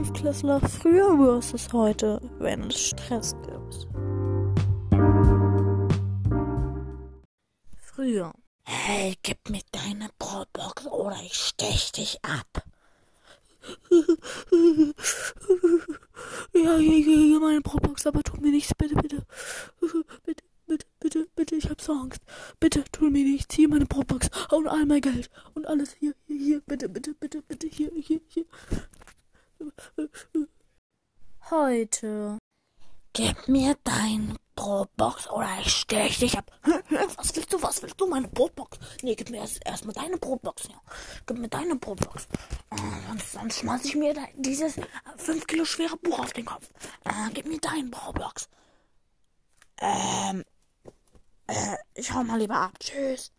Erstklässler früher versus heute, wenn es Stress gibt. Früher. Hey, gib mir deine Brotbox oder ich stech dich ab. ja, hier, hier, hier, meine Brotbox, aber tu mir nichts, bitte, bitte. Bitte, bitte, bitte, bitte, ich hab so Angst. Bitte, tu mir nichts, hier meine Brotbox und all mein Geld und alles hier, hier, hier, bitte, bitte, bitte, bitte, hier, hier, hier. Heute. Gib mir dein Brotbox oder ich stech dich ab. Was willst du, was willst du, meine Brotbox? Nee, gib mir erst erstmal deine Brotbox. Ja. Gib mir deine Brotbox. Äh, sonst, sonst schmeiß ich mir dieses 5 Kilo schwere Buch auf den Kopf. Äh, gib mir deine Brotbox. Ähm, äh, ich hau mal lieber ab. Tschüss.